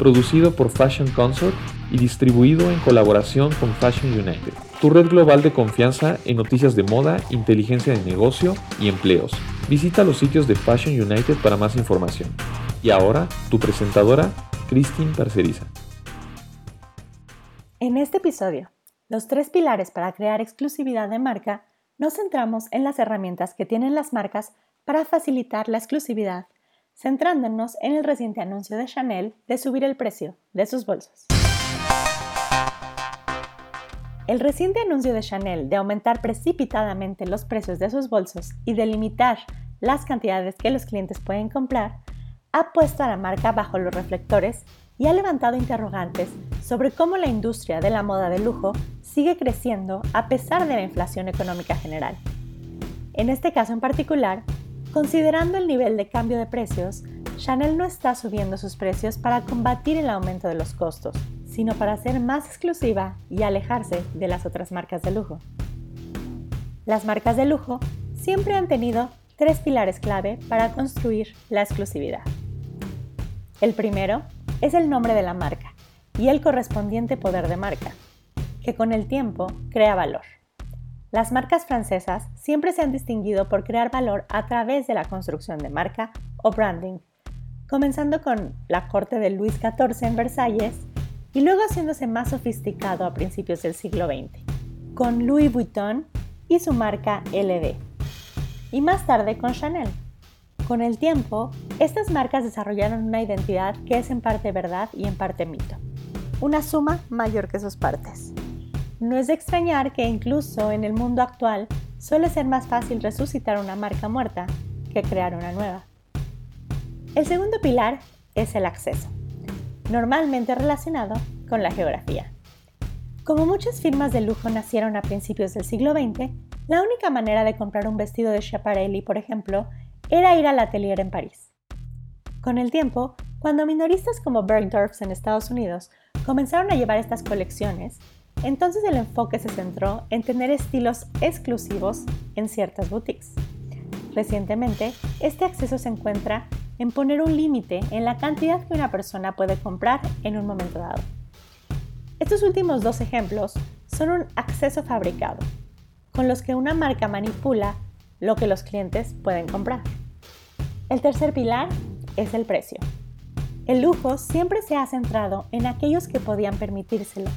producido por Fashion Consort y distribuido en colaboración con Fashion United, tu red global de confianza en noticias de moda, inteligencia de negocio y empleos. Visita los sitios de Fashion United para más información. Y ahora, tu presentadora, Christine Parceriza. En este episodio, los tres pilares para crear exclusividad de marca, nos centramos en las herramientas que tienen las marcas para facilitar la exclusividad centrándonos en el reciente anuncio de Chanel de subir el precio de sus bolsos. El reciente anuncio de Chanel de aumentar precipitadamente los precios de sus bolsos y de limitar las cantidades que los clientes pueden comprar ha puesto a la marca bajo los reflectores y ha levantado interrogantes sobre cómo la industria de la moda de lujo sigue creciendo a pesar de la inflación económica general. En este caso en particular, Considerando el nivel de cambio de precios, Chanel no está subiendo sus precios para combatir el aumento de los costos, sino para ser más exclusiva y alejarse de las otras marcas de lujo. Las marcas de lujo siempre han tenido tres pilares clave para construir la exclusividad. El primero es el nombre de la marca y el correspondiente poder de marca, que con el tiempo crea valor. Las marcas francesas siempre se han distinguido por crear valor a través de la construcción de marca o branding, comenzando con la corte de Luis XIV en Versalles y luego haciéndose más sofisticado a principios del siglo XX, con Louis Vuitton y su marca LV, y más tarde con Chanel. Con el tiempo, estas marcas desarrollaron una identidad que es en parte verdad y en parte mito, una suma mayor que sus partes. No es de extrañar que incluso en el mundo actual suele ser más fácil resucitar una marca muerta que crear una nueva. El segundo pilar es el acceso, normalmente relacionado con la geografía. Como muchas firmas de lujo nacieron a principios del siglo XX, la única manera de comprar un vestido de Schiaparelli, por ejemplo, era ir al atelier en París. Con el tiempo, cuando minoristas como Bergdorf en Estados Unidos comenzaron a llevar estas colecciones, entonces el enfoque se centró en tener estilos exclusivos en ciertas boutiques. Recientemente, este acceso se encuentra en poner un límite en la cantidad que una persona puede comprar en un momento dado. Estos últimos dos ejemplos son un acceso fabricado, con los que una marca manipula lo que los clientes pueden comprar. El tercer pilar es el precio. El lujo siempre se ha centrado en aquellos que podían permitírselo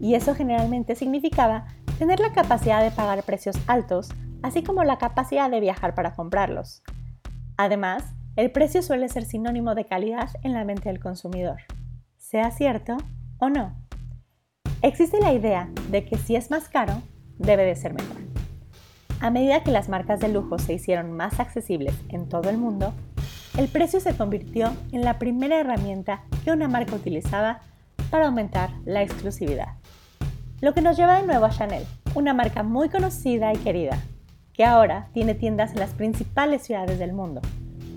y eso generalmente significaba tener la capacidad de pagar precios altos, así como la capacidad de viajar para comprarlos. Además, el precio suele ser sinónimo de calidad en la mente del consumidor, sea cierto o no. Existe la idea de que si es más caro, debe de ser mejor. A medida que las marcas de lujo se hicieron más accesibles en todo el mundo, el precio se convirtió en la primera herramienta que una marca utilizaba para aumentar la exclusividad. Lo que nos lleva de nuevo a Chanel, una marca muy conocida y querida, que ahora tiene tiendas en las principales ciudades del mundo,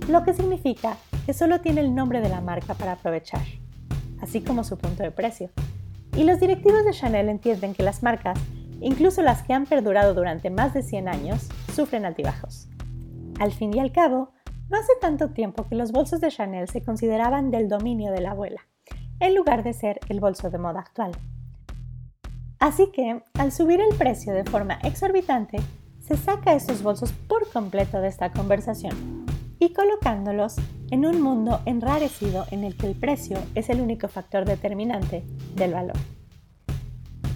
lo que significa que solo tiene el nombre de la marca para aprovechar, así como su punto de precio. Y los directivos de Chanel entienden que las marcas, incluso las que han perdurado durante más de 100 años, sufren altibajos. Al fin y al cabo, no hace tanto tiempo que los bolsos de Chanel se consideraban del dominio de la abuela, en lugar de ser el bolso de moda actual. Así que, al subir el precio de forma exorbitante, se saca estos bolsos por completo de esta conversación y colocándolos en un mundo enrarecido en el que el precio es el único factor determinante del valor.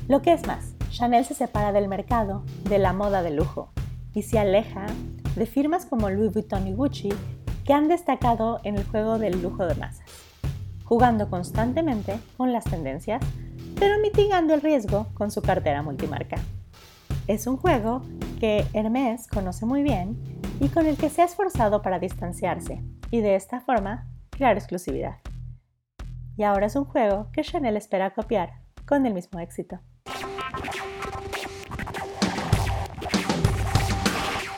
Lo que es más, Chanel se separa del mercado de la moda de lujo y se aleja de firmas como Louis Vuitton y Gucci que han destacado en el juego del lujo de masas, jugando constantemente con las tendencias pero mitigando el riesgo con su cartera multimarca. Es un juego que Hermès conoce muy bien y con el que se ha esforzado para distanciarse y de esta forma crear exclusividad. Y ahora es un juego que Chanel espera copiar con el mismo éxito.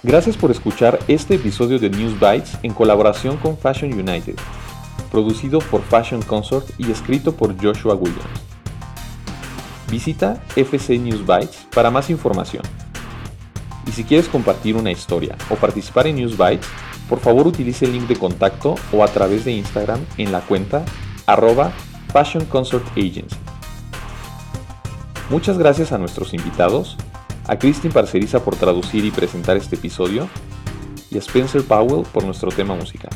Gracias por escuchar este episodio de News Bites en colaboración con Fashion United, producido por Fashion Consort y escrito por Joshua Williams. Visita FC News Bytes para más información. Y si quieres compartir una historia o participar en News Bytes, por favor utilice el link de contacto o a través de Instagram en la cuenta arroba Fashion Consort Agency. Muchas gracias a nuestros invitados, a Christine Parceriza por traducir y presentar este episodio y a Spencer Powell por nuestro tema musical.